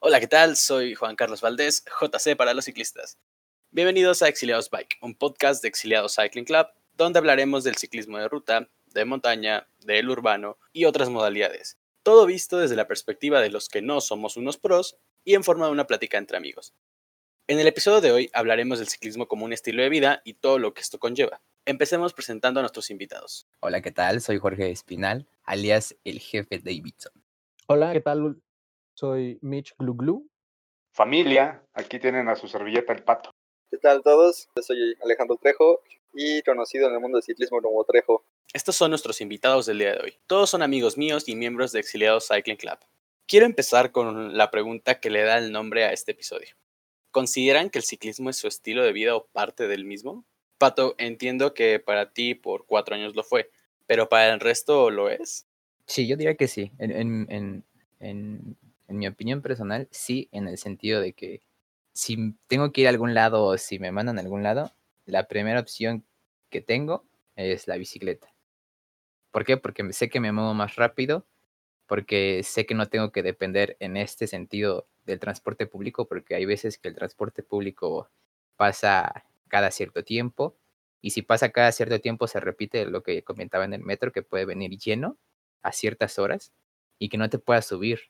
Hola, ¿qué tal? Soy Juan Carlos Valdés, JC para los ciclistas. Bienvenidos a Exiliados Bike, un podcast de Exiliados Cycling Club, donde hablaremos del ciclismo de ruta, de montaña, del urbano y otras modalidades. Todo visto desde la perspectiva de los que no somos unos pros y en forma de una plática entre amigos. En el episodio de hoy hablaremos del ciclismo como un estilo de vida y todo lo que esto conlleva. Empecemos presentando a nuestros invitados. Hola, ¿qué tal? Soy Jorge Espinal, alias el jefe Davidson. Hola, ¿qué tal? Soy Mitch Gluglu. Familia, aquí tienen a su servilleta el pato. ¿Qué tal todos? Yo soy Alejandro Trejo y conocido en el mundo del ciclismo como Trejo. Estos son nuestros invitados del día de hoy. Todos son amigos míos y miembros de Exiliados Cycling Club. Quiero empezar con la pregunta que le da el nombre a este episodio. ¿Consideran que el ciclismo es su estilo de vida o parte del mismo? Pato, entiendo que para ti por cuatro años lo fue, pero para el resto lo es. Sí, yo diría que sí. En, en, en, en en mi opinión personal, sí, en el sentido de que si tengo que ir a algún lado o si me mandan a algún lado, la primera opción que tengo es la bicicleta. ¿Por qué? Porque sé que me muevo más rápido, porque sé que no tengo que depender en este sentido del transporte público, porque hay veces que el transporte público pasa cada cierto tiempo, y si pasa cada cierto tiempo se repite lo que comentaba en el metro, que puede venir lleno a ciertas horas y que no te puedas subir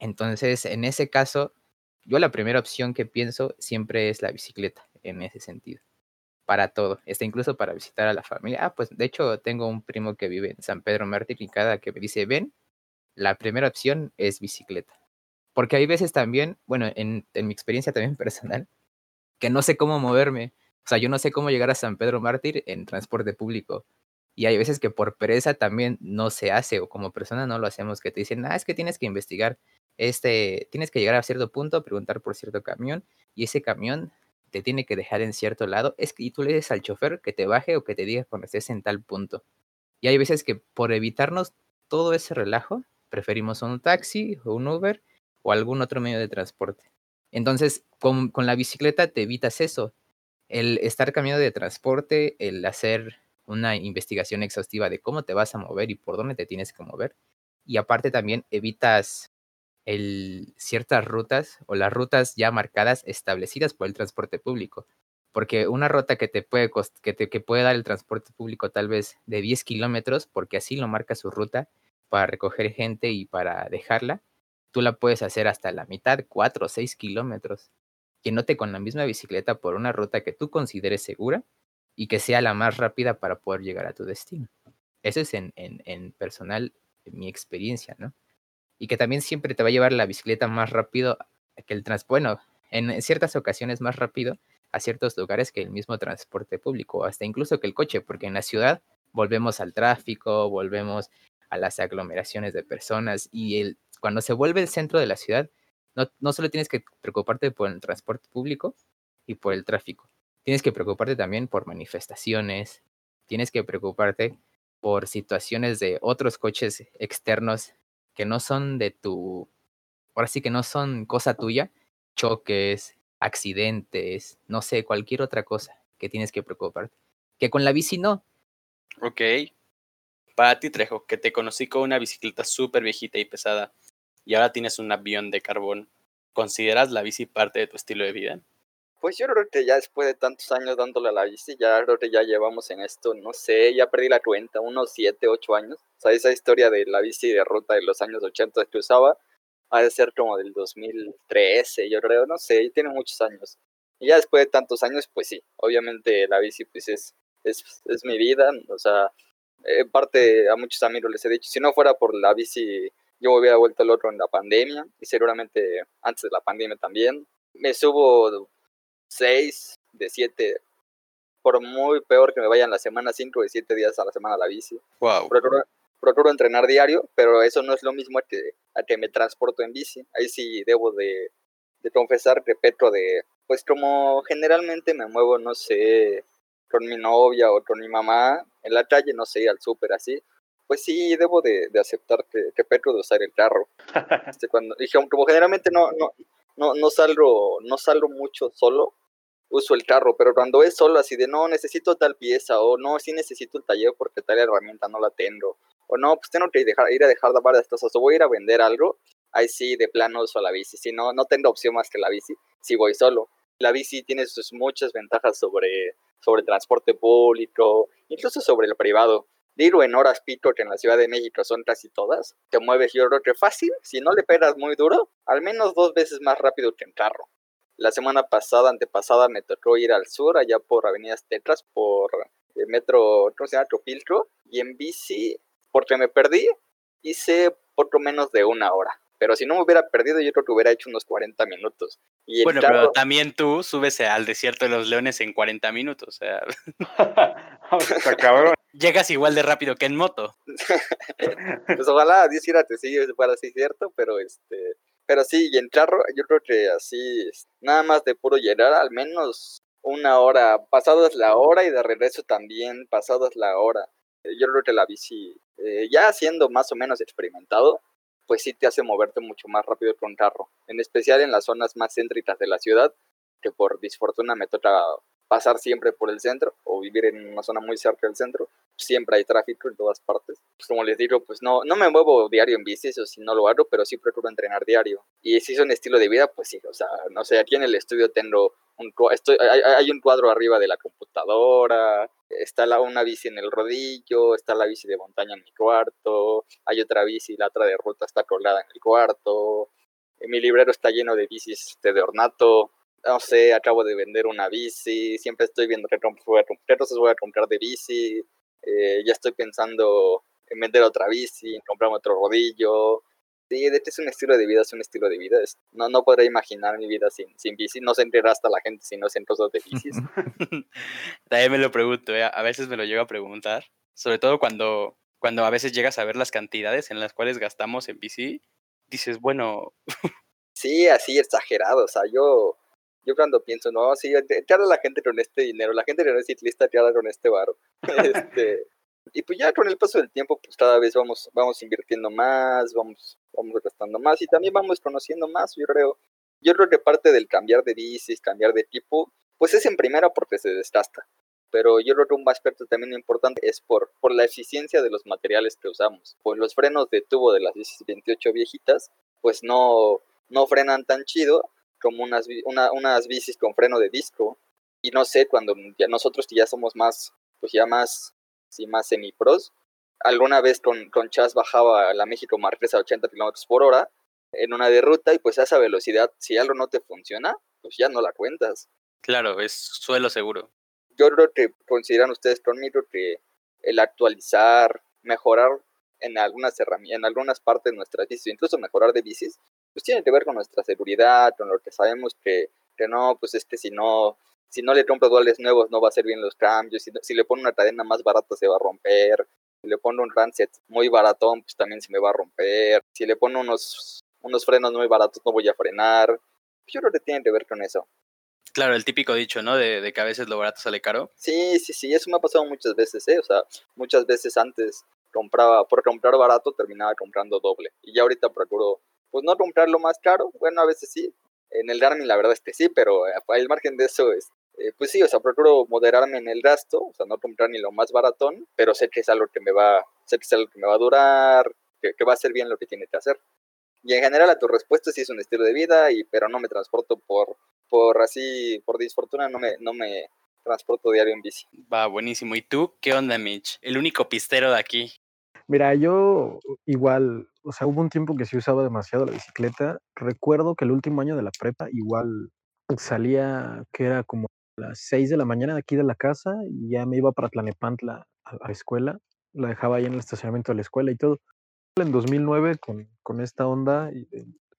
entonces, en ese caso, yo la primera opción que pienso siempre es la bicicleta, en ese sentido. Para todo, está incluso para visitar a la familia. Ah, pues de hecho tengo un primo que vive en San Pedro Mártir y cada que me dice ven, la primera opción es bicicleta. Porque hay veces también, bueno, en, mi experiencia también personal, que no sé cómo moverme. O sea, yo no sé cómo llegar a San Pedro Mártir en transporte público. Y hay veces que por pereza también no se hace o como persona no lo hacemos, que te dicen, ah, es que tienes que investigar este, tienes que llegar a cierto punto, preguntar por cierto camión y ese camión te tiene que dejar en cierto lado. Es que y tú le dices al chofer que te baje o que te diga cuando estés en tal punto. Y hay veces que por evitarnos todo ese relajo, preferimos un taxi o un Uber o algún otro medio de transporte. Entonces, con, con la bicicleta te evitas eso. El estar cambiando de transporte, el hacer una investigación exhaustiva de cómo te vas a mover y por dónde te tienes que mover. Y aparte también evitas ciertas rutas o las rutas ya marcadas establecidas por el transporte público. Porque una ruta que te puede, que te, que puede dar el transporte público tal vez de 10 kilómetros, porque así lo marca su ruta para recoger gente y para dejarla, tú la puedes hacer hasta la mitad, 4 o 6 kilómetros. Que no te con la misma bicicleta por una ruta que tú consideres segura y que sea la más rápida para poder llegar a tu destino. Eso es en, en, en personal mi experiencia, ¿no? Y que también siempre te va a llevar la bicicleta más rápido que el transporte, bueno, en ciertas ocasiones más rápido a ciertos lugares que el mismo transporte público, hasta incluso que el coche, porque en la ciudad volvemos al tráfico, volvemos a las aglomeraciones de personas y el, cuando se vuelve el centro de la ciudad, no, no solo tienes que preocuparte por el transporte público y por el tráfico, tienes que preocuparte también por manifestaciones, tienes que preocuparte por situaciones de otros coches externos que no son de tu, ahora sí que no son cosa tuya, choques, accidentes, no sé, cualquier otra cosa que tienes que preocuparte. Que con la bici no. Ok. Para ti, Trejo, que te conocí con una bicicleta súper viejita y pesada y ahora tienes un avión de carbón, ¿consideras la bici parte de tu estilo de vida? Pues yo creo que ya después de tantos años dándole a la bici, ya creo que ya llevamos en esto, no sé, ya perdí la cuenta, unos 7, 8 años. O sea, esa historia de la bici de ruta de los años 80 que usaba, ha de ser como del 2013, yo creo, no sé, tiene muchos años. Y ya después de tantos años, pues sí, obviamente la bici pues es, es, es mi vida, o sea, en parte a muchos amigos les he dicho, si no fuera por la bici, yo me hubiera vuelto el otro en la pandemia, y seguramente antes de la pandemia también. Me subo seis de siete, por muy peor que me vayan la semana, cinco de siete días a la semana a la bici. Wow. Procuro, entrenar diario, pero eso no es lo mismo a que, a que me transporto en bici. Ahí sí debo de, de confesar, repito, de, pues como generalmente me muevo, no sé, con mi novia o con mi mamá en la calle, no sé, al súper así, pues sí debo de, de aceptar que, que Petro de usar el carro. Este, cuando, dije, como generalmente no, no, no, no salgo, no salgo mucho solo, uso el carro, pero cuando es solo así de no, necesito tal pieza, o no, sí necesito el taller porque tal herramienta no la tengo, o no, pues tengo que ir a dejar varias cosas, o voy a ir a vender algo, ahí sí, de plano uso la bici. Si no, no tengo opción más que la bici, si voy solo. La bici tiene sus muchas ventajas sobre, sobre transporte público, incluso sobre el privado. Digo, en horas pico que en la Ciudad de México son casi todas, te mueves yo creo que fácil, si no le pegas muy duro, al menos dos veces más rápido que en carro. La semana pasada, antepasada, me tocó ir al sur, allá por Avenidas Tetras, por el metro, ¿cómo se llama? Tropilco, y en bici, porque me perdí, hice poco menos de una hora. Pero si no me hubiera perdido, yo creo que hubiera hecho unos 40 minutos. Y en Bueno, carro- pero también tú subes al desierto de los leones en 40 minutos. O sea, cabrón. Llegas igual de rápido que en moto. pues ojalá Dios quiera que sí fuera así cierto, pero este, pero sí, y en carro, yo creo que así, nada más de puro llegar, al menos una hora, pasadas la hora y de regreso también, pasadas la hora. Eh, Yo creo que la bici, eh, ya siendo más o menos experimentado, pues sí te hace moverte mucho más rápido un carro, en especial en las zonas más céntricas de la ciudad, que por disfortuna me toca pasar siempre por el centro o vivir en una zona muy cerca del centro, siempre hay tráfico en todas partes. Pues como les digo, pues no, no me muevo diario en bici, eso sí no lo hago, pero sí procuro entrenar diario. Y si es un estilo de vida, pues sí, o sea, no sé, aquí en el estudio tengo un, estoy, hay, hay- un cuadro arriba de la computadora, está la, una bici en el rodillo, está la bici de montaña en mi cuarto, hay otra bici, la otra de ruta está colgada en el cuarto, mi librero está lleno de bicis este, de ornato, no sé, acabo de vender una bici, siempre estoy viendo qué comp- voy a comp- qué cosas voy a comprar de bici, eh, ya estoy pensando en vender otra bici, en comprarme otro rodillo. Sí, de hecho es un estilo de vida, es un estilo de vida. es- no, no podré imaginar mi vida sin, sin bici, no se enterará hasta la gente si no hacen cosas de bicis. También me lo pregunto, ¿eh? a veces me lo llego a preguntar. Sobre todo cuando, cuando a veces llegas a ver las cantidades en las cuales gastamos en bici. Dices, bueno, Sí, así exagerado, o sea, yo, yo cuando pienso, no, sí, te, habla la gente con este dinero, la gente que no es ciclista te habla con este varo. este, y pues ya con el paso del tiempo, pues cada vez vamos, vamos invirtiendo más, vamos, vamos gastando más y también vamos conociendo más, yo creo. Yo creo que parte del cambiar de bicis, cambiar de tipo, pues es en primera porque se desgasta. Pero yo creo que un aspecto también importante es por, por la eficiencia de los materiales que usamos. Pues los frenos de tubo de las bicis 28 viejitas, pues no, no frenan tan chido como unas, una- unas bicis con freno de disco. Y no sé, cuando ya nosotros que ya somos más, pues ya más, sí, más semi-pros, alguna vez con, con Chas bajaba la México Marquesa a 80 kilómetros por hora en una de ruta y pues a esa velocidad, si algo no te funciona, pues ya no la cuentas. claro, es suelo seguro. Yo creo que consideran ustedes conmigo que el actualizar, mejorar en algunas herramientas, en algunas partes de nuestras bicis, incluso mejorar de bicis, pues tiene que ver con nuestra seguridad, con lo que sabemos que, que no, pues es que si no, si no le compro duales nuevos no va a hacer bien los cambios, si, si le pongo una cadena más barata se va a romper, si le pongo un Rancet muy baratón pues también se me va a romper, si le pongo unos, unos frenos muy baratos no voy a frenar, yo creo que tiene que ver con eso. Claro, el típico dicho, ¿no? De, de que a veces lo barato sale caro. Sí, sí, sí, eso me ha pasado muchas veces, ¿eh? O sea, muchas veces antes compraba, por comprar barato terminaba comprando doble. Y ya ahorita procuro, pues no comprar lo más caro, bueno, a veces sí. En el Garmin la verdad es que sí, pero eh, al margen de eso es, eh, pues sí, o sea, procuro moderarme en el gasto, o sea, no comprar ni lo más baratón, pero sé que es algo que me va, sé que es algo que me va a durar, que, que va a hacer bien lo que tiene que hacer. Y en general a tu respuesta sí es un estilo de vida, y, pero no me transporto por, por así, por disfortuna, no me, no me transporto diario en bici. Va, buenísimo. ¿Y tú qué onda, Mitch? El único pistero de aquí. Mira, yo igual, o sea, hubo un tiempo que sí usaba demasiado la bicicleta. Recuerdo que el último año de la prepa igual salía, que era como las 6 de la mañana de aquí de la casa y ya me iba para Tlanepantla a la escuela. La dejaba ahí en el estacionamiento de la escuela y todo. En 2009 con, con esta onda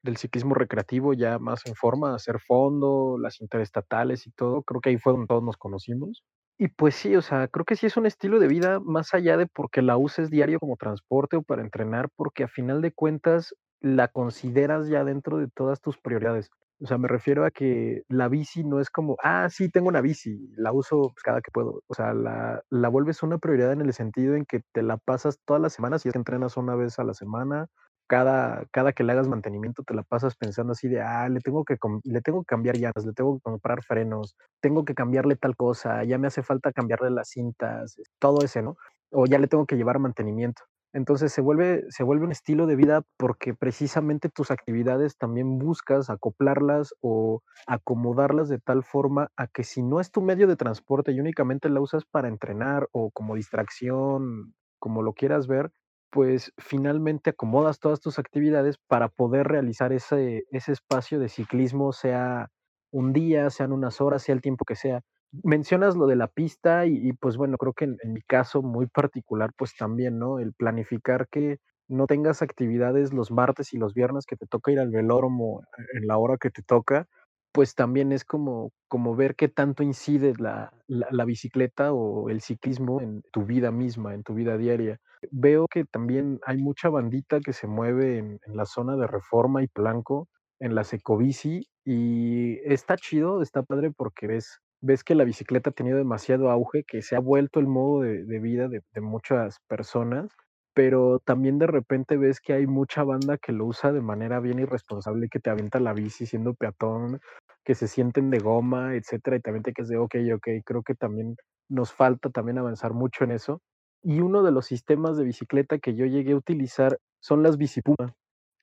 del ciclismo recreativo ya más en forma, hacer fondo, las interestatales y todo, creo que ahí fue donde todos nos conocimos. Y pues sí, o sea, creo que sí es un estilo de vida más allá de porque la uses diario como transporte o para entrenar, porque a final de cuentas la consideras ya dentro de todas tus prioridades. O sea, me refiero a que la bici no es como, ah, sí, tengo una bici, la uso pues, cada que puedo. O sea, la, la vuelves una prioridad en el sentido en que te la pasas todas las semanas y es que entrenas una vez a la semana. Cada, cada que le hagas mantenimiento te la pasas pensando así de, ah, le tengo que, le tengo que cambiar llantas, le tengo que comprar frenos, tengo que cambiarle tal cosa, ya me hace falta cambiarle las cintas, todo ese, ¿no? O ya le tengo que llevar mantenimiento. Entonces se vuelve, se vuelve un estilo de vida porque precisamente tus actividades también buscas acoplarlas o acomodarlas de tal forma a que si no es tu medio de transporte y únicamente la usas para entrenar o como distracción, como lo quieras ver, pues finalmente acomodas todas tus actividades para poder realizar ese, ese espacio de ciclismo, sea un día, sean unas horas, sea el tiempo que sea. Mencionas lo de la pista y, pues bueno, creo que en, mi caso muy particular, pues también, ¿no? El planificar que no tengas actividades los martes y los viernes que te toca ir al velódromo en la hora que te toca, pues también es como, como ver qué tanto incide la, la bicicleta o el ciclismo en tu vida misma, en tu vida diaria. Veo que también hay mucha bandita que se mueve en, la zona de Reforma y Blanco, en la Secobici, y está chido, está padre porque ves, ves que la bicicleta ha tenido demasiado auge, que se ha vuelto el modo de, vida de, de muchas personas, pero también de repente ves que hay mucha banda que lo usa de manera bien irresponsable, que te avienta la bici siendo peatón, que se sienten de goma, etcétera, y también te quedas de, ok, ok, creo que también nos falta también avanzar mucho en eso. Y uno de los sistemas de bicicleta que yo llegué a utilizar son las bicipuma.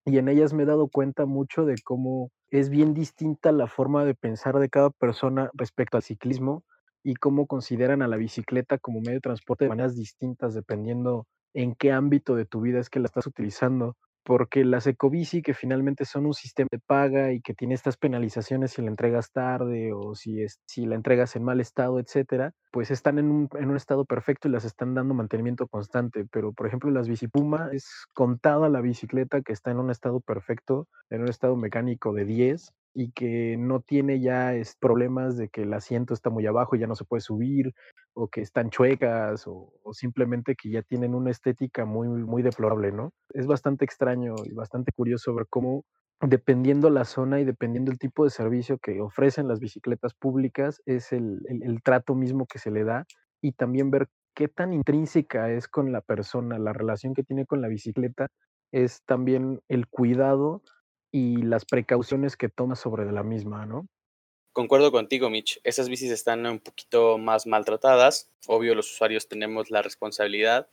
Y en ellas me he dado cuenta mucho de cómo es bien distinta la forma de pensar de cada persona respecto al ciclismo y cómo consideran a la bicicleta como medio de transporte de maneras distintas dependiendo en qué ámbito de tu vida es que la estás utilizando. Porque las ecobici, que finalmente son un sistema de paga y que tiene estas penalizaciones si la entregas tarde o si, es, si la entregas en mal estado, etcétera, pues están en un, en un estado perfecto y las están dando mantenimiento constante. Pero, por ejemplo, las bicipuma es contada la bicicleta que está en un estado perfecto, en un estado mecánico de 10 y que no tiene ya problemas de que el asiento está muy abajo y ya no se puede subir, o que están chuecas, o, simplemente que ya tienen una estética muy, muy deplorable, ¿no? Es bastante extraño y bastante curioso ver cómo, dependiendo la zona y dependiendo el tipo de servicio que ofrecen las bicicletas públicas, es el, el trato mismo que se le da, y también ver qué tan intrínseca es con la persona, la relación que tiene con la bicicleta, es también el cuidado y las precauciones que toma sobre la misma, ¿no? Concuerdo contigo, Mitch. Esas bicis están un poquito más maltratadas. Obvio, los usuarios tenemos la responsabilidad.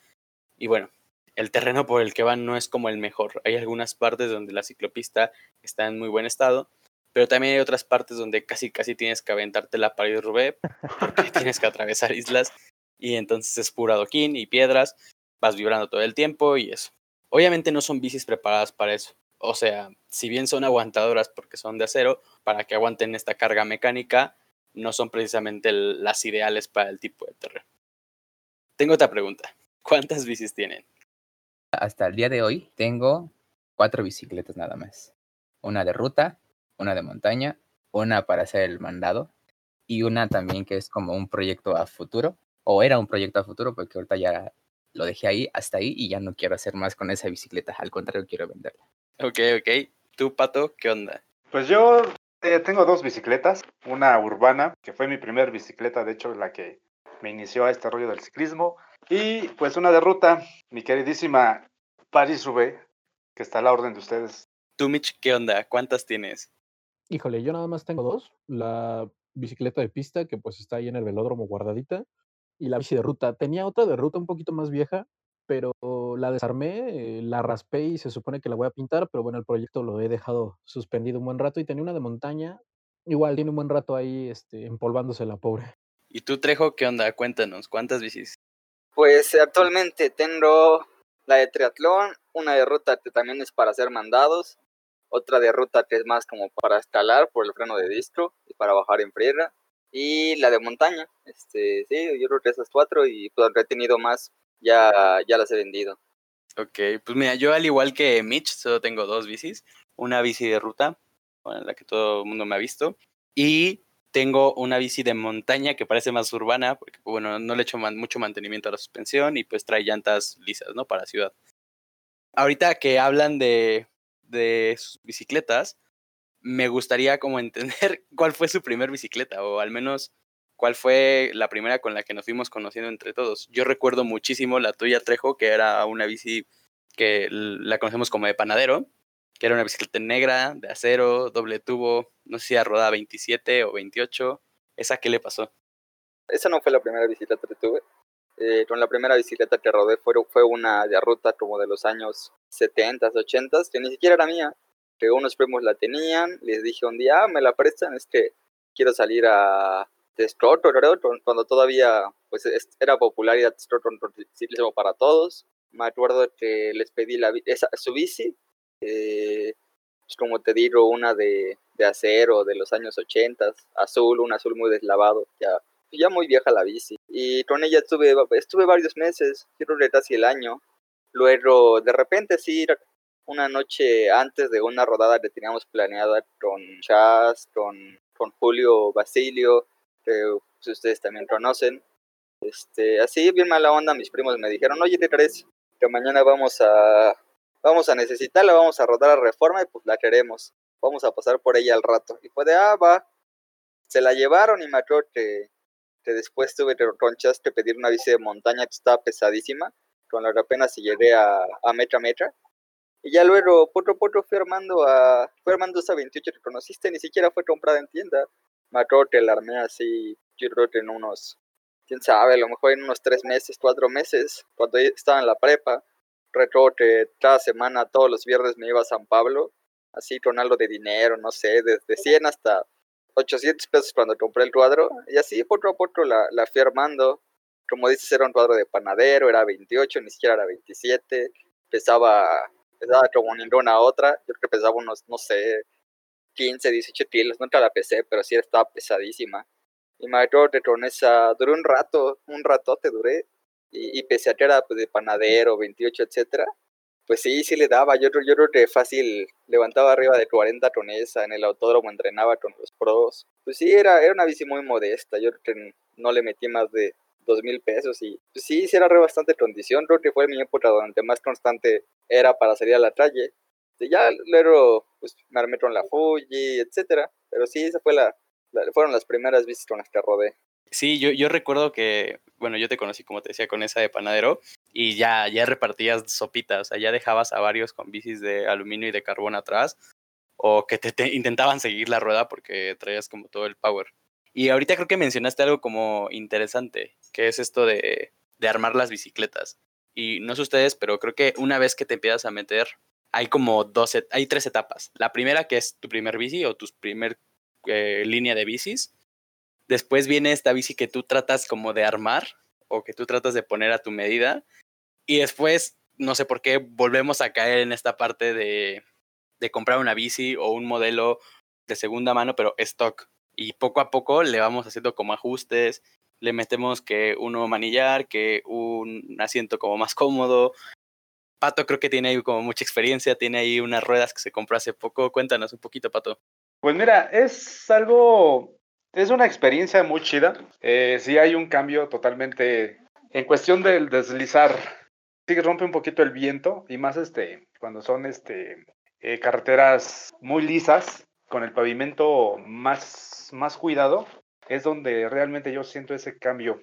Y bueno, el terreno por el que van no es como el mejor. Hay algunas partes donde la ciclopista está en muy buen estado, pero también hay otras partes donde casi casi tienes que aventarte la pared Rubé porque tienes que atravesar islas y entonces es puro adoquín y piedras, vas vibrando todo el tiempo y eso. Obviamente no son bicis preparadas para eso. O sea, si bien son aguantadoras porque son de acero, para que aguanten esta carga mecánica, no son precisamente las ideales para el tipo de terreno. Tengo otra pregunta. ¿Cuántas bicis tienen? Hasta el día de hoy tengo cuatro bicicletas nada más. Una de ruta, una de montaña, una para hacer el mandado y una también que es como un proyecto a futuro, o era un proyecto a futuro porque ahorita ya lo dejé ahí, hasta ahí y ya no quiero hacer más con esa bicicleta, al contrario quiero venderla. Ok, ok. ¿Tú, Pato, qué onda? Pues yo eh, tengo dos bicicletas, una urbana, que fue mi primer bicicleta, de hecho, la que me inició a este rollo del ciclismo, y pues una de ruta, mi queridísima Paris-Roubaix, que está a la orden de ustedes. Tú, Mitch, ¿qué onda? ¿Cuántas tienes? Híjole, yo nada más tengo dos, la bicicleta de pista, que pues está ahí en el velódromo guardadita, y la bici de ruta. Tenía otra de ruta un poquito más vieja, pero la desarmé, eh, la raspé y se supone que la voy a pintar, pero bueno, el proyecto lo he dejado suspendido un buen rato y tenía una de montaña, igual tiene un buen rato ahí este, empolvándose la pobre. ¿Y tú, Trejo, qué onda? Cuéntanos, ¿cuántas bicis? Pues actualmente tengo la de triatlón, una de ruta que también es para hacer mandados, otra de ruta que es más como para escalar por el freno de distro y para bajar en friega, y la de montaña, este, sí, yo creo que esas cuatro y pues he tenido más ya, ya las he vendido. Ok, pues mira, yo al igual que Mitch, solo tengo dos bicis. Una bici de ruta, bueno, la que todo el mundo me ha visto. Y tengo una bici de montaña que parece más urbana, porque bueno, no le echo man mucho mantenimiento a la suspensión y pues trae llantas lisas, ¿no? Para ciudad. Ahorita que hablan de, de sus bicicletas, me gustaría como entender cuál fue su primer bicicleta, o al menos cuál fue la primera con la que nos fuimos conociendo entre todos. Yo recuerdo muchísimo la tuya, Trejo, que era una bici que la conocemos como de panadero, que era una bicicleta negra, de acero, doble tubo, no sé si a rodada 27 o 28. ¿Esa qué le pasó? Esa no fue la primera bicicleta que tuve. Eh, con la primera bicicleta que rodé fue, fue una de ruta como de los años 70, 80, que ni siquiera era mía. Que unos primos la tenían, les dije un día, ah, me la prestan, es que quiero salir a Texcoco, cuando todavía pues era popular ir a Texcoco ciclismo para todos. Me acuerdo que les pedí la, esa, su bici, eh, pues, como te digo, una de, de acero de los años 80, azul, un azul muy deslavado, ya ya muy vieja la bici. Y con ella estuve, estuve varios meses, quiero que casi el año. Luego, de repente, sí, una noche antes de una rodada que teníamos planeada con Chas, con, con Julio Basilio, que ustedes también conocen. Este, así, bien mala onda, mis primos me dijeron, oye, ¿te crees? Que mañana vamos a, vamos a necesitarla, vamos a rodar a reforma y pues la queremos. Vamos a pasar por ella al rato. Y fue de, ah, va. Se la llevaron y me acuerdo que que después tuve ronchas que pedir una bici de montaña que estaba pesadísima, con la que apenas llegué a, a metra metra. Y ya luego, poco a poco, fui armando, a, fui armando esa 28 que conociste, ni siquiera fue comprada en tienda. Me acuerdo que la armé así, yo creo que en unos, quién sabe, a lo mejor en unos tres meses, cuatro meses, cuando estaba en la prepa. Recuerdo que cada semana, todos los viernes me iba a San Pablo, así con algo de dinero, no sé, desde 100 hasta 800 pesos cuando compré el cuadro y así poco a poco la, la fui armando. Como dices, era un cuadro de panadero, era 28, ni siquiera era 27, pesaba, pesaba como ninguna otra, yo creo que pesaba unos, no sé, 15, 18 kilos, nunca la pesé, pero sí estaba pesadísima. Y me acuerdo que con esa, duré un rato, un ratote duré, y, y pese a que era pues, de panadero, 28, etcétera, pues sí, sí le daba. Yo, yo creo que fácil levantaba arriba de 40 tonesa en el autódromo, entrenaba con los pros. Pues sí, era, era una bici muy modesta. Yo creo que no le metí más de dos mil pesos y pues sí, sí era re bastante condición. Creo que fue mi época donde más constante era para salir a la calle. Y ya luego pues me con la Fuji, etcétera. Pero sí, esa fue la, fueron las primeras bicis con las que rodé. Sí, yo, yo recuerdo que, bueno, yo te conocí, como te decía, con esa de panadero y ya, ya repartías sopitas, o sea, ya dejabas a varios con bicis de aluminio y de carbón atrás o que te, intentaban seguir la rueda porque traías como todo el power. Y ahorita creo que mencionaste algo como interesante, que es esto de, de armar las bicicletas. Y no sé ustedes, pero creo que una vez que te empiezas a meter, hay como dos, hay tres etapas. La primera que es tu primer bici o tu primer eh, línea de bicis Después viene esta bici que tú tratas como de armar o que tú tratas de poner a tu medida. Y después, no sé por qué, volvemos a caer en esta parte de, de comprar una bici o un modelo de segunda mano, pero stock. Y poco a poco le vamos haciendo como ajustes, le metemos que uno manillar, que un asiento como más cómodo. Pato creo que tiene ahí como mucha experiencia, tiene ahí unas ruedas que se compró hace poco. Cuéntanos un poquito, Pato. Pues mira, es algo es una experiencia muy chida. Eh, sí hay un cambio totalmente en cuestión del deslizar. Sí rompe un poquito el viento y más este cuando son este eh, carreteras muy lisas con el pavimento más más cuidado es donde realmente yo siento ese cambio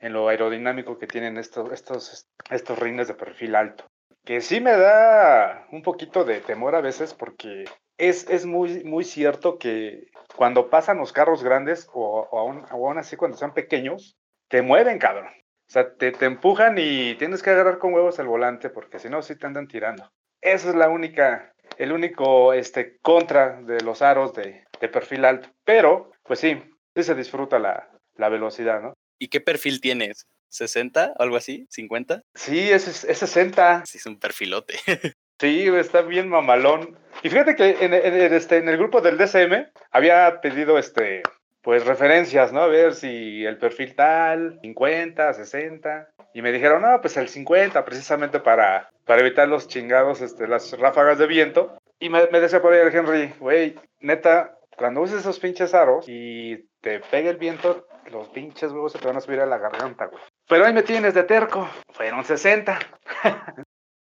en lo aerodinámico que tienen estos estos estos rines de perfil alto. Que sí me da un poquito de temor a veces porque es, es muy, muy cierto que cuando pasan los carros grandes o, aún, así cuando son pequeños, te mueven, cabrón. O sea, te, te, empujan y tienes que agarrar con huevos el volante porque si no, sí te andan tirando. Esa es la única, el único este, contra de los aros de, de perfil alto. Pero, pues sí, sí se disfruta la, la velocidad, ¿no? ¿Y qué perfil tienes? ¿60? ¿Algo así? ¿50? Sí, es, es 60. Sí, es un perfilote. Sí, está bien mamalón. Y fíjate que en, este, en el grupo del DCM había pedido este, pues referencias, ¿no? A ver si el perfil tal, 50, 60. Y me dijeron, no, pues el 50, precisamente para, para evitar los chingados, este, las ráfagas de viento. Y me, me decía por ahí el Henry, güey, neta, cuando uses esos pinches aros y te pegue el viento, los pinches huevos se te van a subir a la garganta, güey. Pero ahí me tienes de terco. Fueron 60.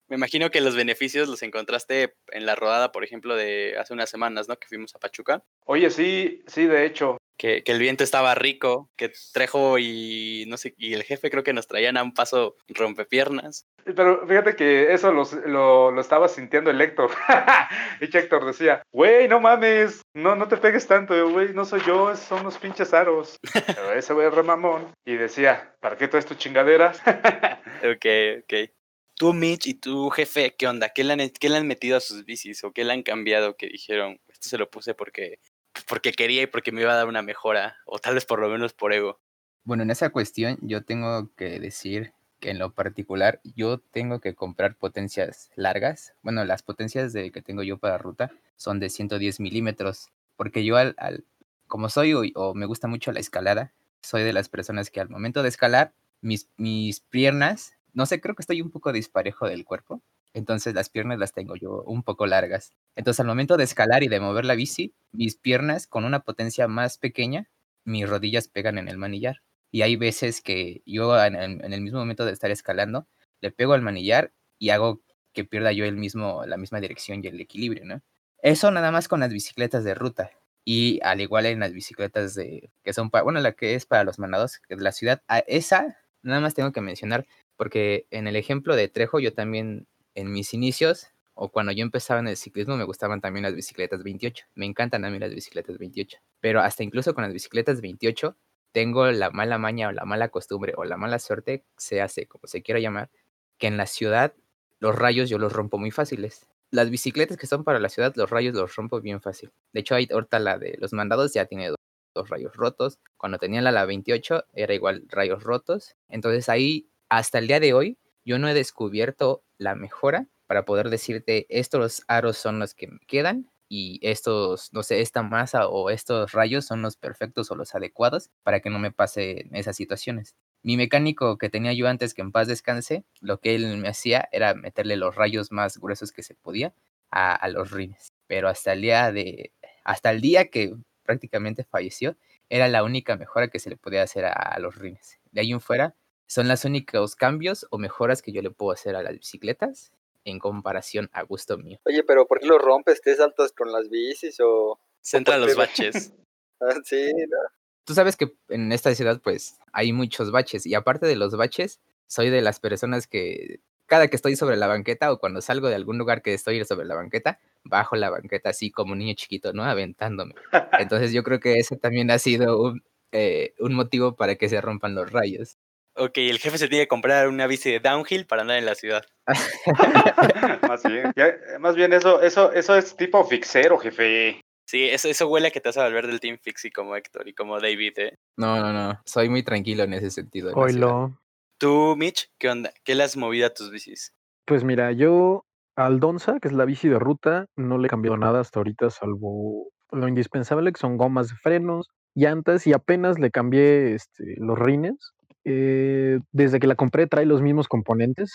Me imagino que los beneficios los encontraste en la rodada, por ejemplo, de hace unas semanas, ¿no? Que fuimos a Pachuca. Oye, sí, sí, de hecho. Que, que el viento estaba rico, que Trejo y no sé, y el jefe creo que nos traían a un paso rompepiernas. Pero fíjate que eso los- lo, lo estaba sintiendo el Héctor. y Héctor decía, güey, no mames, no, no te pegues tanto, güey, no soy yo, son los pinches aros. Pero ese güey es re mamón. Y decía, ¿para qué traes tus chingaderas? Ok, ok. Tú, Mitch, y tu jefe, ¿qué onda? ¿Qué le, han, qué le han metido a sus bicis o qué le han cambiado que dijeron, esto se lo puse porque, porque quería y porque me iba a dar una mejora? O tal vez por lo menos por ego. Bueno, en esa cuestión yo tengo que decir que en lo particular yo tengo que comprar potencias largas. Bueno, las potencias de, que tengo yo para ruta son de 110 milímetros, porque yo al, al- como soy o, me gusta mucho la escalada, soy de las personas que al momento de escalar, mis, mis piernas, no sé, creo que estoy un poco disparejo del cuerpo, entonces las piernas las tengo yo un poco largas. Entonces al momento de escalar y de mover la bici, mis piernas con una potencia más pequeña, mis rodillas pegan en el manillar. Y hay veces que yo en el, mismo momento de estar escalando, le pego al manillar y hago que pierda yo el mismo, la misma dirección y el equilibrio, ¿no? Eso nada más con las bicicletas de ruta. Y al igual en las bicicletas de, que son para, bueno, la que es para los mandados que de la ciudad, a esa nada más tengo que mencionar, porque en el ejemplo de Trejo, yo también en mis inicios, o cuando yo empezaba en el ciclismo, me gustaban también las bicicletas 28. Me encantan a mí las bicicletas 28. Pero hasta incluso con las bicicletas 28, tengo la mala maña o la mala costumbre o la mala suerte, se hace como se quiera llamar, que en la ciudad los rayos yo los rompo muy fáciles. Las bicicletas que son para la ciudad, los rayos los rompo bien fácil. De hecho, hay ahorita la de los mandados ya tiene dos, dos rayos rotos. Cuando tenía la, la 28 era igual rayos rotos. Entonces ahí, hasta el día de hoy, yo no he descubierto la mejora para poder decirte estos aros son los que me quedan y estos, no sé, esta masa o estos rayos son los perfectos o los adecuados para que no me pase esas situaciones. Mi mecánico que tenía yo antes que en paz descanse, lo que él me hacía era meterle los rayos más gruesos que se podía a, los rines. Pero hasta el día de, hasta el día que prácticamente falleció, era la única mejora que se le podía hacer a, a los rines. De ahí en fuera, son los únicos cambios o mejoras que yo le puedo hacer a las bicicletas en comparación a gusto mío. Oye, pero ¿por qué lo rompes? ¿Te saltas con las bicis o...? Se entran los baches. Ah, sí, no. Tú sabes que en esta ciudad pues hay muchos baches y aparte de los baches, soy de las personas que cada que estoy sobre la banqueta o cuando salgo de algún lugar que estoy sobre la banqueta, bajo la banqueta así como un niño chiquito, ¿no? Aventándome. Entonces yo creo que ese también ha sido un, eh, un motivo para que se rompan los rayos. Ok, el jefe se tiene que comprar una bici de downhill para andar en la ciudad. más bien, ya- más bien eso, eso, eso es tipo fixero, jefe. Sí, eso, eso huele a que te vas a volver del Team Fixie como Héctor y como David, ¿eh? No, no, no, soy muy tranquilo en ese sentido. Oilo. Tú, Mitch, ¿qué onda? ¿Qué le has movido a tus bicis? Pues mira, yo al Donza, que es la bici de ruta, no le he cambiado nada hasta ahorita, salvo lo indispensable, que son gomas de frenos, llantas, y apenas le cambié este, los rines. Eh, desde que la compré trae los mismos componentes.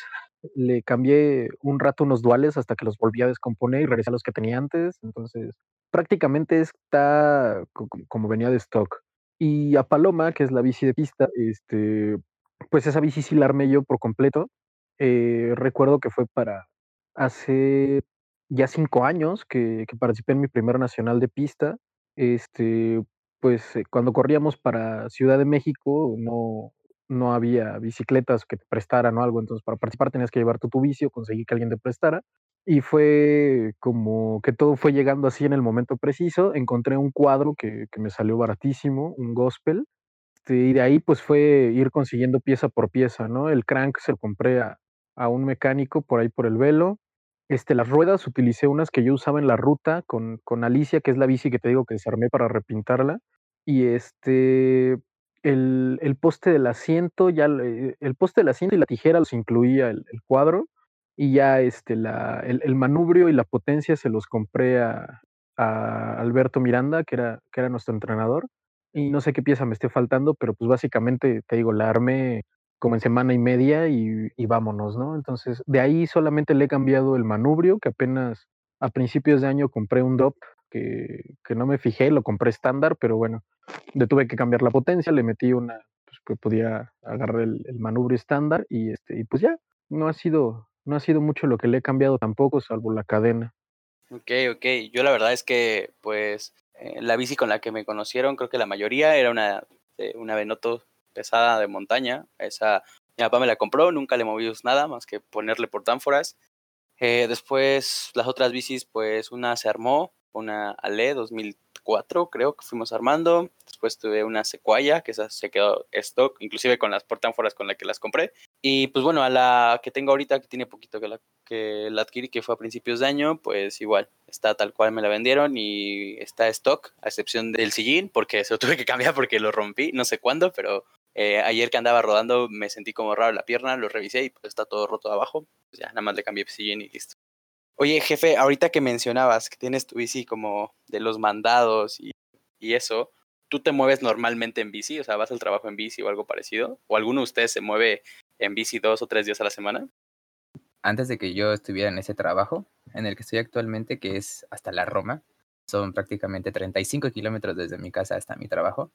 Le cambié un rato unos duales hasta que los volví a descomponer y regresé a los que tenía antes. Entonces, prácticamente está co- co- como venía de stock. Y a Paloma, que es la bici de pista, este, pues esa bici sí la armé yo por completo. Eh, recuerdo que fue para hace ya cinco años que, que participé en mi primer nacional de pista. Este, pues eh, cuando corríamos para Ciudad de México no, no había bicicletas que te prestaran o algo, entonces para participar tenías que llevar tú tu bici o conseguir que alguien te prestara. Y fue como que todo fue llegando así en el momento preciso. Encontré un cuadro que, que me salió baratísimo, un gospel. Y de ahí pues fue ir consiguiendo pieza por pieza, ¿no? El crank se lo compré a, a un mecánico por ahí por el velo. Este, las ruedas utilicé unas que yo usaba en la ruta con, con Alicia, que es la bici que te digo que desarmé para repintarla. Y este, el, el poste del asiento, ya le- el poste del asiento y la tijera los incluía el, cuadro. Y ya este, la, el, el manubrio y la potencia se los compré a, a Alberto Miranda, que era, que era nuestro entrenador. Y no sé qué pieza me esté faltando, pero pues básicamente, te digo, la armé como en semana y media y, y vámonos, ¿no? Entonces, de ahí solamente le he cambiado el manubrio, que apenas a principios de año compré un DOP que, no me fijé, lo compré estándar, pero bueno, le tuve que cambiar la potencia, le metí una, pues que podía agarrar el, manubrio estándar y, este, y pues ya, no ha sido No ha sido mucho lo que le he cambiado tampoco, salvo la cadena. Ok, ok. Yo la verdad es que, pues, eh, la bici con la que me conocieron, creo que la mayoría era una, eh, una Benoto pesada de montaña. Esa, mi papá me la compró, nunca le moví nada más que ponerle portánforas. Eh, después, las otras bicis, pues, una se armó, una Ale 2004, creo que fuimos armando. Después tuve una Sequoia, que esa se quedó stock, inclusive con las portánforas con las que las compré. Y pues bueno, a la que tengo ahorita, que tiene poquito que la, que la adquirí, que fue a principios de año, pues igual, está tal cual me la vendieron y está stock, a excepción del sillín, porque se lo tuve que cambiar porque lo rompí, no sé cuándo, pero eh, ayer que andaba rodando me sentí como raro la pierna, lo revisé y pues está todo roto abajo. Pues ya, nada más le cambié el sillín y listo. Oye, jefe, ahorita que mencionabas que tienes tu bici como de los mandados y, y, eso, ¿tú te mueves normalmente en bici? O sea, ¿vas al trabajo en bici o algo parecido? ¿O alguno de ustedes se mueve en bici dos o tres días a la semana? Antes de que yo estuviera en ese trabajo, en el que estoy actualmente, que es hasta la Roma, son prácticamente 35 kilómetros desde mi casa hasta mi trabajo.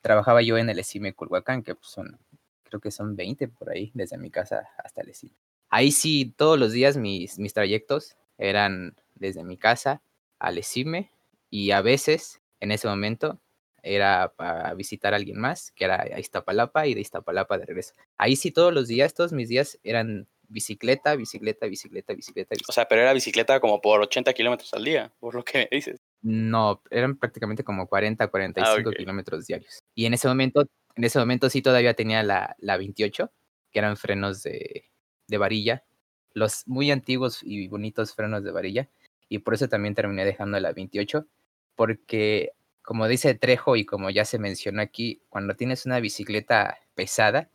Trabajaba yo en el ESIME Culhuacán, que pues son, creo que son 20 por ahí, desde mi casa hasta el ESIME. Ahí sí, todos los días mis, mis trayectos eran desde mi casa al ESIME y a veces, en ese momento, era para visitar a alguien más, que era a Iztapalapa y de Iztapalapa de regreso. Ahí sí todos los días, todos mis días eran bicicleta, bicicleta, bicicleta, bicicleta. bicicleta. O sea, pero era bicicleta como por 80 kilómetros al día, por lo que me dices. No, eran prácticamente como 40, 45 ah, okay. kilómetros diarios. Y en ese momento, en ese momento sí todavía tenía la, la 28, que eran frenos de, de varilla, los muy antiguos y bonitos frenos de varilla. Y por eso también terminé dejando la 28, porque como dice Trejo y como ya se mencionó aquí, cuando tienes una bicicleta pesada,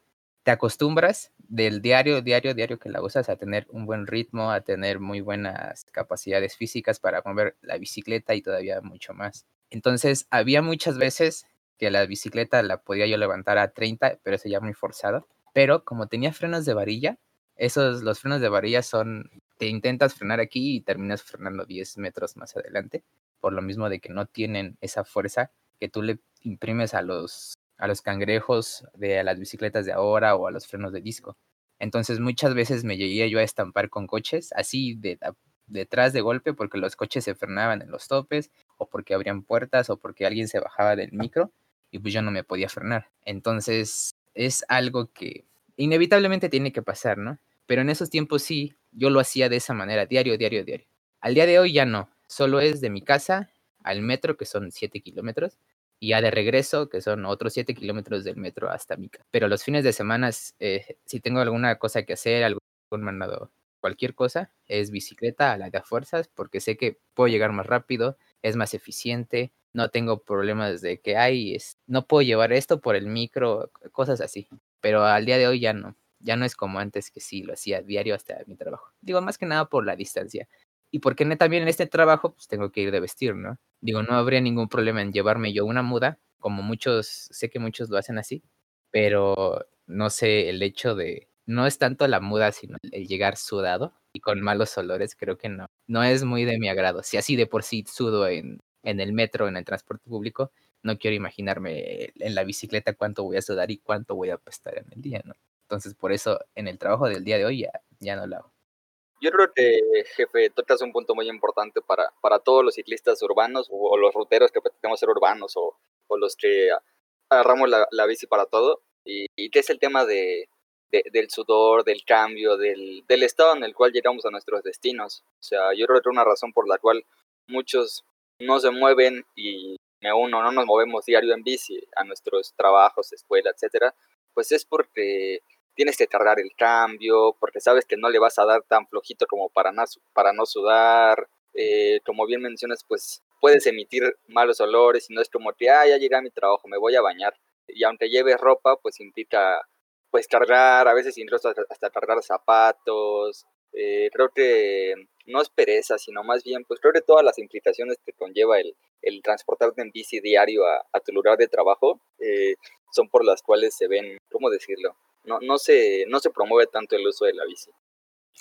te acostumbras del diario, diario, diario que la usas a tener un buen ritmo, a tener muy buenas capacidades físicas para mover la bicicleta y todavía mucho más. Entonces, había muchas veces que la bicicleta la podía yo levantar a 30, pero eso ya muy forzado. Pero como tenía frenos de varilla, esos, los frenos de varilla son, te intentas frenar aquí y terminas frenando 10 metros más adelante, por lo mismo de que no tienen esa fuerza que tú le imprimes a los, a los cangrejos de a las bicicletas de ahora o a los frenos de disco. Entonces muchas veces me llegué yo a estampar con coches así de, detrás de golpe porque los coches se frenaban en los topes o porque abrían puertas o porque alguien se bajaba del micro y pues yo no me podía frenar. Entonces es algo que inevitablemente tiene que pasar, ¿no? Pero en esos tiempos sí, yo lo hacía de esa manera, diario, diario, diario. Al día de hoy ya no, solo es de mi casa al metro, que son 7 kilómetros, y ya de regreso, que son otros 7 kilómetros del metro hasta mi casa. Pero los fines de semana, eh, si tengo alguna cosa que hacer, algún mandado, cualquier cosa, es bicicleta a la de fuerzas, porque sé que puedo llegar más rápido, es más eficiente, no tengo problemas de que hay, no puedo llevar esto por el micro, cosas así. Pero al día de hoy ya no ya no es como antes que sí, lo hacía diario hasta mi trabajo. Digo, más que nada por la distancia. Y porque también en este trabajo, pues tengo que ir de vestir, ¿no? Digo, no habría ningún problema en llevarme yo una muda, como muchos, sé que muchos lo hacen así, pero no sé, el hecho de, no es tanto la muda, sino el llegar sudado y con malos olores, creo que no. No es muy de mi agrado. Si así de por sí sudo en, en el metro, en el transporte público, no quiero imaginarme en la bicicleta cuánto voy a sudar y cuánto voy a apestar en el día, ¿no? Entonces, por eso en el trabajo del día de hoy ya, ya no lo hago. Yo creo que, jefe, tocas un punto muy importante para, para todos los ciclistas urbanos o, los ruteros que pretendemos ser urbanos o, o los que agarramos la, la, bici para todo, y, y que es el tema de, de, del sudor, del cambio, del, del estado en el cual llegamos a nuestros destinos. O sea, yo creo que una razón por la cual muchos no se mueven y me uno, no nos movemos diario en bici a nuestros trabajos, escuela, etcétera, pues es porque tienes que cargar el cambio, porque sabes que no le vas a dar tan flojito como para no, para no sudar. Eh, como bien mencionas, pues puedes emitir malos olores y no es como que, ah, ya llegué a mi trabajo, me voy a bañar. Y aunque lleves ropa, pues implica pues cargar, a veces incluso hasta, cargar zapatos. Eh, creo que no es pereza, sino más bien, pues creo que todas las implicaciones que conlleva el, el transportarte en bici diario a, a tu lugar de trabajo eh, son por las cuales se ven, ¿cómo decirlo? No, no, se, no se promueve tanto el uso de la bici.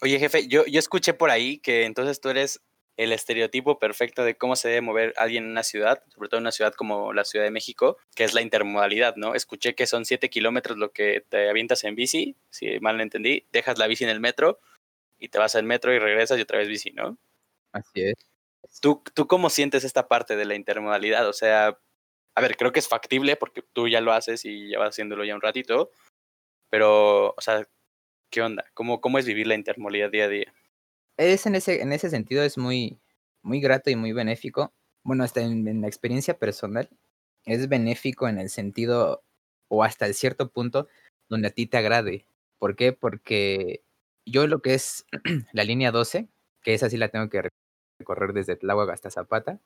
Oye, jefe, yo, yo escuché por ahí que entonces tú eres el estereotipo perfecto de cómo se debe mover alguien en una ciudad, sobre todo en una ciudad como la Ciudad de México, que es la intermodalidad, ¿no? Escuché que son 7 kilómetros lo que te avientas en bici, si mal no entendí, dejas la bici en el metro y te vas al metro y regresas y otra vez bici, ¿no? Así es. ¿Tú, ¿Tú cómo sientes esta parte de la intermodalidad? O sea, a ver, creo que es factible porque tú ya lo haces y ya vas haciéndolo ya un ratito, pero, o sea, ¿qué onda? ¿Cómo, cómo es vivir la intermodalidad día a día? Es en ese, en ese sentido es muy, muy grato y muy benéfico. Bueno, hasta en, en la experiencia personal es benéfico en el sentido o hasta el cierto punto donde a ti te agrade. ¿Por qué? Porque yo lo que es la línea 12, que esa sí la tengo que recorrer desde Tláhuac hasta Zapata,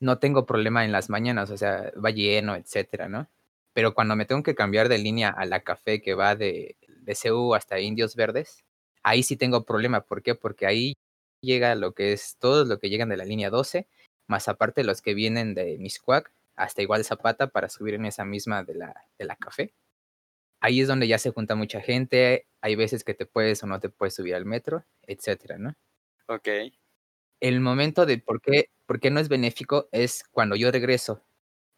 no tengo problema en las mañanas, o sea, va lleno, etcétera, ¿no? Pero cuando me tengo que cambiar de línea a la café que va de, de CU hasta Indios Verdes, ahí sí tengo problema. ¿Por qué? Porque ahí llega lo que es todos lo que llegan de la línea 12, más aparte los que vienen de Miscuac hasta igual Zapata para subir en esa misma de la, de la café. Ahí es donde ya se junta mucha gente, hay veces que te puedes o no te puedes subir al metro, etcétera, ¿no? Ok. El momento de por qué, por qué no es benéfico es cuando yo regreso,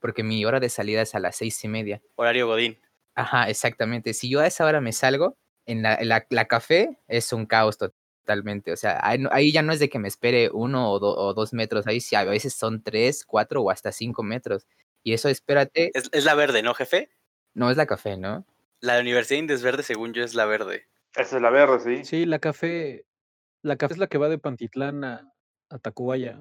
porque mi hora de salida es a las seis y media. Horario Godín. Ajá, exactamente. Si yo a esa hora me salgo, en la, en la, la café es un caos totalmente. O sea, ahí, ya no es de que me espere uno o, do- o dos metros, ahí sí, a veces son tres, cuatro o hasta cinco metros. Y eso, espérate, Es, es la verde, ¿no, jefe? no es la café, ¿no? La Universidad Indes Verde, según yo, es la verde. Esa es la verde, sí. Sí, la café, la café es la que va de Pantitlán a, a Tacubaya.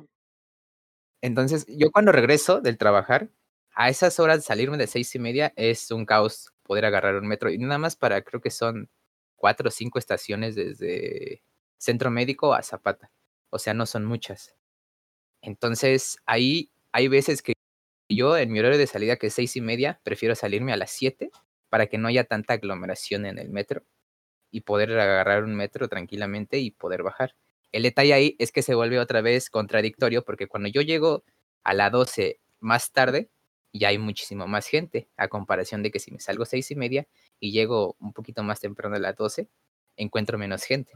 Entonces, yo cuando regreso del trabajar, a esas horas salirme de seis y media es un caos poder agarrar un metro. Y nada más para, creo que son cuatro o cinco estaciones desde Centro Médico a Zapata. O sea, no son muchas. Entonces, ahí hay veces que yo en mi horario de salida, que es seis y media, prefiero salirme a las siete para que no haya tanta aglomeración en el metro y poder agarrar un metro tranquilamente y poder bajar. El detalle ahí es que se vuelve otra vez contradictorio porque cuando yo llego a la 12 más tarde, ya hay muchísimo más gente, a comparación de que si me salgo seis y media y llego un poquito más temprano a las 12, encuentro menos gente.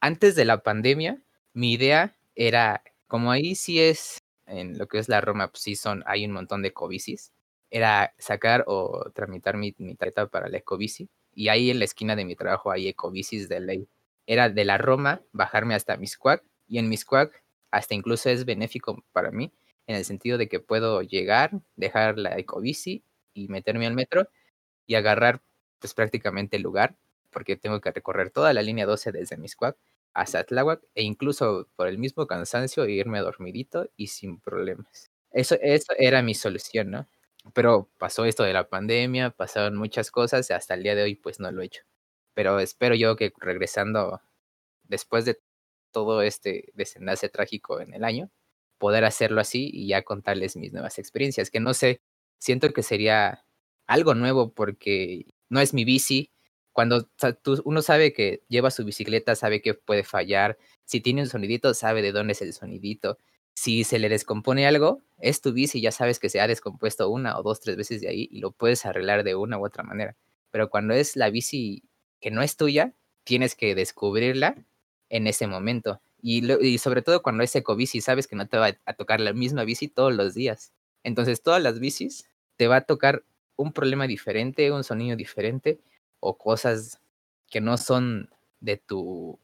Antes de la pandemia, mi idea era, como ahí sí es, en lo que es la Roma, pues sí son, hay un montón de ecobicis, era sacar o tramitar mi, mi tarjeta para la ecobici, y ahí en la esquina de mi trabajo hay ecobicis de ley. Era de la Roma bajarme hasta Miscuac, y en Miscuac hasta incluso es benéfico para mí, en el sentido de que puedo llegar, dejar la ecobici y meterme al metro y agarrar pues prácticamente el lugar, porque tengo que recorrer toda la línea 12 desde Miscuac hasta Tláhuac e incluso por el mismo cansancio irme dormidito y sin problemas. Eso, eso era mi solución, ¿no? Pero pasó esto de la pandemia, pasaron muchas cosas y hasta el día de hoy pues no lo he hecho. Pero espero yo que regresando después de todo este desenlace trágico en el año, poder hacerlo así y ya contarles mis nuevas experiencias, que no sé, siento que sería algo nuevo porque no es mi bici. Cuando uno sabe que lleva su bicicleta, sabe que puede fallar. Si tiene un sonidito, sabe de dónde es el sonidito. Si se le descompone algo, es tu bici, ya sabes que se ha descompuesto una o dos, tres veces de ahí y lo puedes arreglar de una u otra manera. Pero cuando es la bici que no es tuya, tienes que descubrirla en ese momento. Y, lo- sobre todo cuando es ecobici, sabes que no te va a tocar la misma bici todos los días. Entonces, todas las bicis te va a tocar un problema diferente, un sonido diferente o cosas que no son de tu,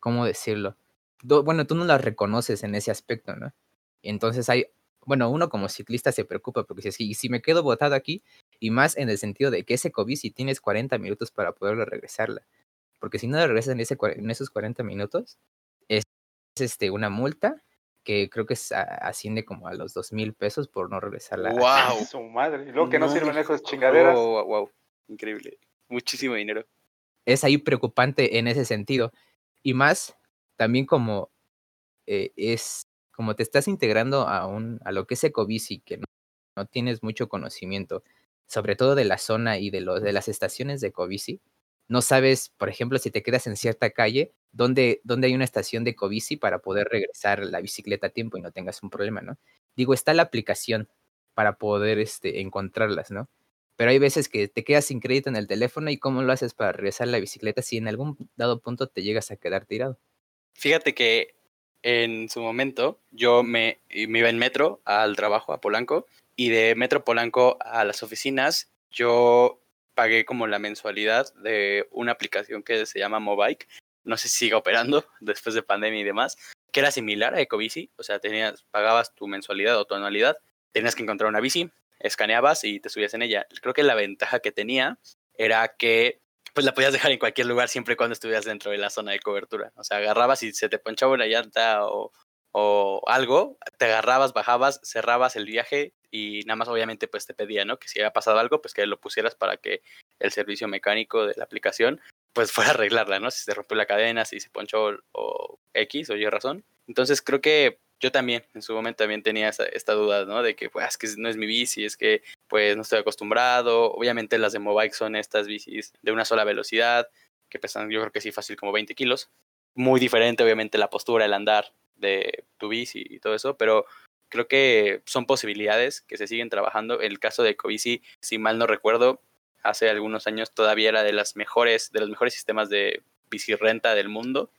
¿cómo decirlo? Bueno, tú no las reconoces en ese aspecto, ¿no? Entonces hay, bueno, uno como ciclista se preocupa porque si, si me quedo botado aquí, y más en el sentido de que ese ecobici tienes 40 minutos para poderlo regresarla. Porque si no la regresas en, ese, en esos 40 minutos, este, una multa que creo que es a- asciende como a los dos mil pesos por no regresarla. a ¡Wow! Su madre. Y luego que no, sirven hijo- esas chingaderas. Wow, wow, wow. Increíble. Muchísimo dinero. es ahí preocupante en ese sentido. Y más, también como eh, es, como te estás integrando a, un, a lo que es Ecobici, que no, no tienes mucho conocimiento, sobre todo de la zona y de, los, de las estaciones de Ecobici, no sabes, por ejemplo, si te quedas en cierta calle, dónde, dónde hay una estación de Ecobici para poder regresar la bicicleta a tiempo y no tengas un problema, ¿no? Digo, está la aplicación para poder este, encontrarlas, ¿no? Pero hay veces que te quedas sin crédito en el teléfono y cómo lo haces para regresar la bicicleta si en algún dado punto te llegas a quedar tirado. Fíjate que en su momento yo me, me iba en metro al trabajo, a Polanco, y de Metro Polanco a las oficinas yo pagué como la mensualidad de una aplicación que se llama Mobike, no sé si sigue operando después de pandemia y demás, que era similar a Ecobici, o sea, tenías, pagabas tu mensualidad o tu anualidad, tenías que encontrar una bici, escaneabas y te subías en ella. Creo que la ventaja que tenía era que pues la podías dejar en cualquier lugar siempre y cuando estuvieras dentro de la zona de cobertura. O sea, agarrabas y se te ponchaba una llanta o, o algo, te agarrabas, bajabas, cerrabas el viaje y nada más obviamente pues te pedía, ¿no? Que si había pasado algo, pues que lo pusieras para que el servicio mecánico de la aplicación pues fuera a arreglarla, ¿no? Si se rompió la cadena, si se ponchó o X o Y razón. Entonces creo que yo también, en su momento también tenía esta, duda, ¿no? De que, pues, es que no es mi bici, es que, pues, no estoy acostumbrado. Obviamente las de Mobike son estas bicis de una sola velocidad, que pesan, yo creo que sí, fácil como 20 kilos. Muy diferente, obviamente, la postura, el andar de tu bici y todo eso, pero creo que son posibilidades que se siguen trabajando. El caso de Ecobici, si mal no recuerdo, hace algunos años todavía era de las mejores, de los mejores sistemas de bici renta del mundo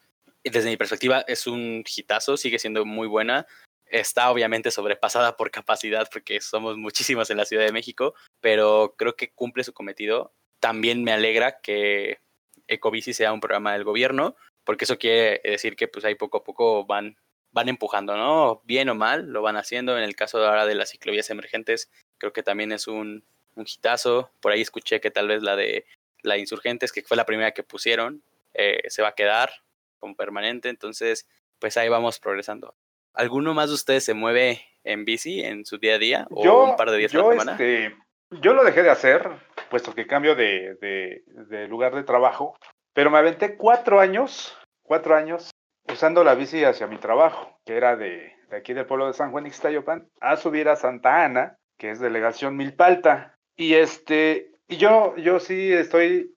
desde mi perspectiva es un hitazo, sigue siendo muy buena. Está obviamente sobrepasada por capacidad porque somos muchísimos en la Ciudad de México, pero creo que cumple su cometido. También me alegra que Ecobici sea un programa del gobierno, porque eso quiere decir que pues ahí poco a poco van, van empujando, ¿no? Bien o mal, lo van haciendo. En el caso de ahora de las ciclovías emergentes, creo que también es un, un hitazo. Por ahí escuché que tal vez la de la Insurgentes, que fue la primera que pusieron, eh, se va a quedar como permanente, entonces pues ahí vamos progresando. ¿Alguno más de ustedes se mueve en bici en su día a día o un par de días a la semana? Este, yo lo dejé de hacer, puesto que cambio de, de, lugar de trabajo, pero me aventé cuatro años, cuatro años usando la bici hacia mi trabajo, que era de, de aquí del pueblo de San Juan Ixtayopan, a subir a Santa Ana, que es delegación Milpalta. Y este, y yo, yo sí estoy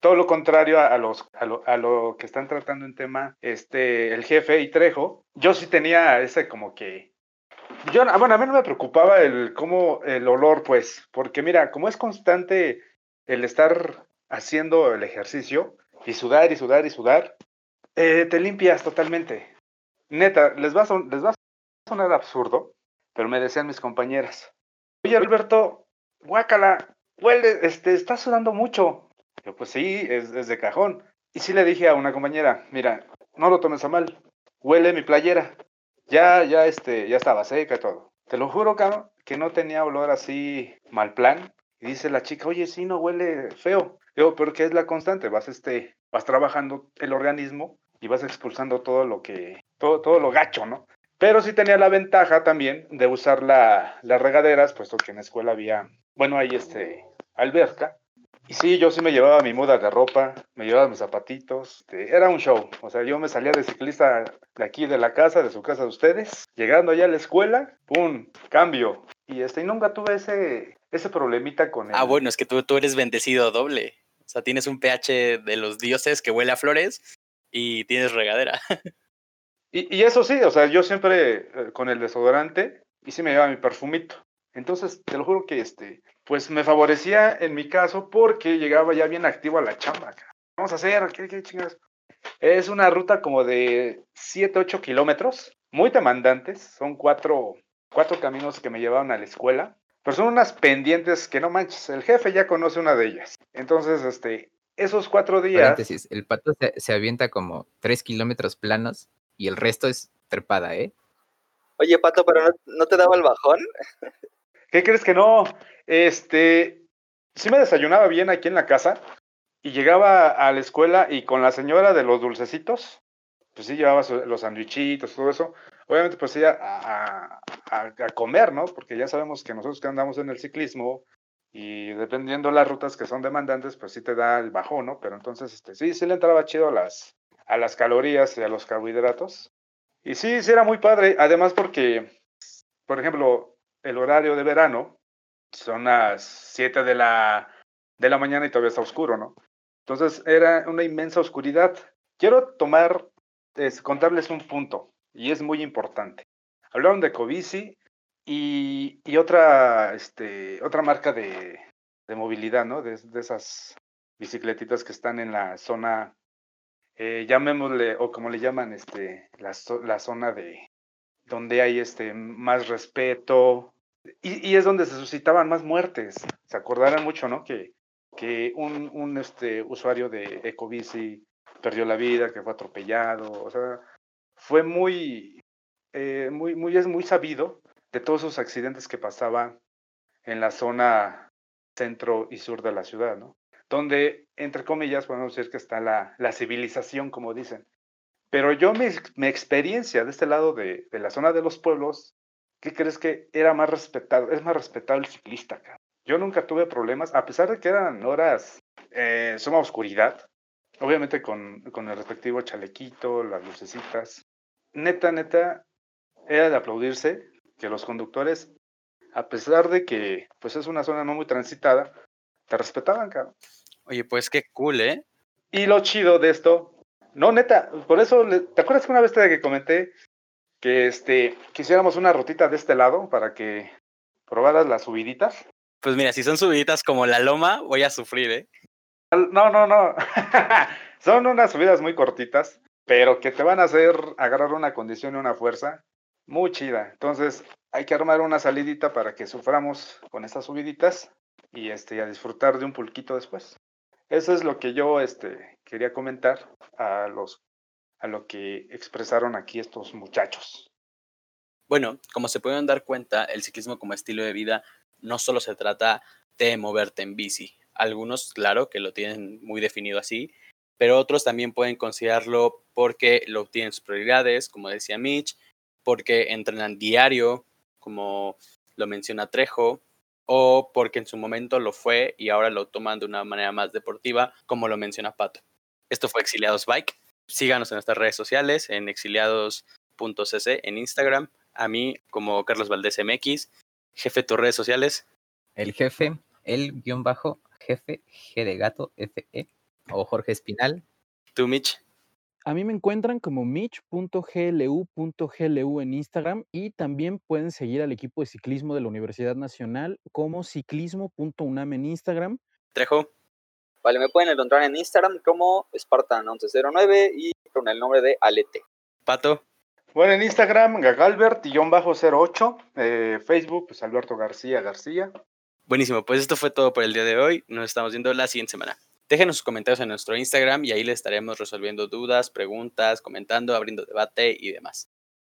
todo lo contrario a, los, a, lo, a lo que están tratando en tema este, el jefe y Trejo, yo sí tenía ese como que yo, bueno, a mí no me preocupaba el cómo el olor, pues, porque mira, como es constante el estar haciendo el ejercicio y sudar y sudar y sudar, eh, te limpias totalmente. Neta, les va, a les va a sonar absurdo, pero me decían mis compañeras, oye Alberto, guácala, huele, este, estás sudando mucho. Yo, pues sí, es, de cajón. Y sí le dije a una compañera, mira, no lo tomes a mal, huele mi playera. Ya, ya, este, ya estaba seca y todo. Te lo juro, cabrón, que no tenía olor así mal plan. Y dice la chica, oye, sí, no huele feo. Digo, pero ¿qué es la constante? Vas, este, vas trabajando el organismo y vas expulsando todo lo que, todo, todo lo gacho, ¿no? Pero sí tenía la ventaja también de usar la, las regaderas, puesto que en la escuela había, bueno, hay este, alberca, y sí, yo sí me llevaba mi muda de ropa, me llevaba mis zapatitos, este, era un show. O sea, yo me salía de ciclista de aquí de la casa, de su casa de ustedes, llegando allá a la escuela, ¡pum! Cambio. Y este, nunca tuve ese, ese problemita con él. Ah, bueno, es que tú, tú eres bendecido doble. O sea, tienes un pH de los dioses que huele a flores y tienes regadera. Y, y eso sí, o sea, yo siempre eh, con el desodorante y sí me llevaba mi perfumito. Entonces, te lo juro que este, pues me favorecía en mi caso porque llegaba ya bien activo a la chamba. Vamos a hacer, ¿qué, qué chingados? Es una ruta como de 7, 8 kilómetros, muy demandantes, son cuatro, cuatro caminos que me llevaban a la escuela, pero son unas pendientes que no manches, el jefe ya conoce una de ellas. Entonces, este, esos cuatro días... Paréntesis, el pato se, se avienta como 3 kilómetros planos y el resto es trepada, ¿eh? Oye, Pato, pero no, no, te daba el bajón. ¿Qué crees que no? Este, sí me desayunaba bien aquí en la casa y llegaba a la escuela y con la señora de los dulcecitos, pues sí llevaba los sandwichitos, todo eso. Obviamente, pues sí, a, comer, ¿no? Porque ya sabemos que nosotros que andamos en el ciclismo y dependiendo las rutas que son demandantes, pues sí te da el bajón, ¿no? Pero entonces, este, sí, sí le entraba chido a las, a las calorías y a los carbohidratos. Y sí, sí era muy padre, además porque, por ejemplo, el horario de verano, son las 7 de la, de la mañana y todavía está oscuro, ¿no? Entonces era una inmensa oscuridad. Quiero tomar, es, contarles un punto, y es muy importante. Hablaron de Covici y, y otra, este, otra marca de, de movilidad, ¿no? De, esas bicicletitas que están en la zona, eh, llamémosle, o como le llaman, este, la, la zona de donde hay este, más respeto, y, es donde se suscitaban más muertes. Se acordarán mucho, ¿no? Que, que un, un este, usuario de Ecobici perdió la vida, que fue atropellado, o sea, fue muy, eh, muy, muy, es muy sabido de todos esos accidentes que pasaban en la zona centro y sur de la ciudad, ¿no? Donde, entre comillas, podemos decir que está la, la civilización, como dicen. Pero yo, mi, mi experiencia de este lado de, de, la zona de los pueblos, ¿qué crees que era más respetado? Es más respetado el ciclista, acá. Yo nunca tuve problemas, a pesar de que eran horas, eh, suma oscuridad, obviamente con, con el respectivo chalequito, las lucecitas. Neta, neta, era de aplaudirse que los conductores, a pesar de que pues es una zona no muy transitada, te respetaban, cabrón. Oye, pues qué cool, ¿eh? Y lo chido de esto, no, neta, por eso, ¿te acuerdas que una vez te que comenté que este, quisiéramos una rutita de este lado para que probaras las subiditas? Pues mira, si son subiditas como la loma, voy a sufrir, ¿eh? No, no, no. son unas subidas muy cortitas, pero que te van a hacer agarrar una condición y una fuerza muy chida. Entonces, hay que armar una salidita para que suframos con estas subiditas y este, a disfrutar de un pulquito después. Eso es lo que yo este, quería comentar a, los, a lo que expresaron aquí estos muchachos. Bueno, como se pueden dar cuenta, el ciclismo como estilo de vida no solo se trata de moverte en bici. Algunos, claro, que lo tienen muy definido así, pero otros también pueden considerarlo porque lo obtienen sus prioridades, como decía Mitch, porque entrenan diario, como lo menciona Trejo, o porque en su momento lo fue y ahora lo toman de una manera más deportiva, como lo menciona Pato. Esto fue Exiliados Bike. Síganos en nuestras redes sociales, en exiliados.cc en Instagram, a mí como Carlos Valdés MX, jefe de tus redes sociales. El jefe, el guion bajo, jefe, G de gato, FE, o Jorge Espinal. ¿Tú, Mitch? A mí me encuentran como mitch.glu.glu en Instagram y también pueden seguir al equipo de ciclismo de la Universidad Nacional como ciclismo.unam en Instagram. Trejo. Vale, me pueden encontrar en Instagram como Spartan1109 y con el nombre de Alete. Pato. Bueno, en Instagram, gagalbert-08, eh, Facebook, pues Alberto García García. Buenísimo, pues esto fue todo por el día de hoy. Nos estamos viendo la siguiente semana. Déjenos sus comentarios en nuestro Instagram y ahí les estaremos resolviendo dudas, preguntas, comentando, abriendo debate y demás.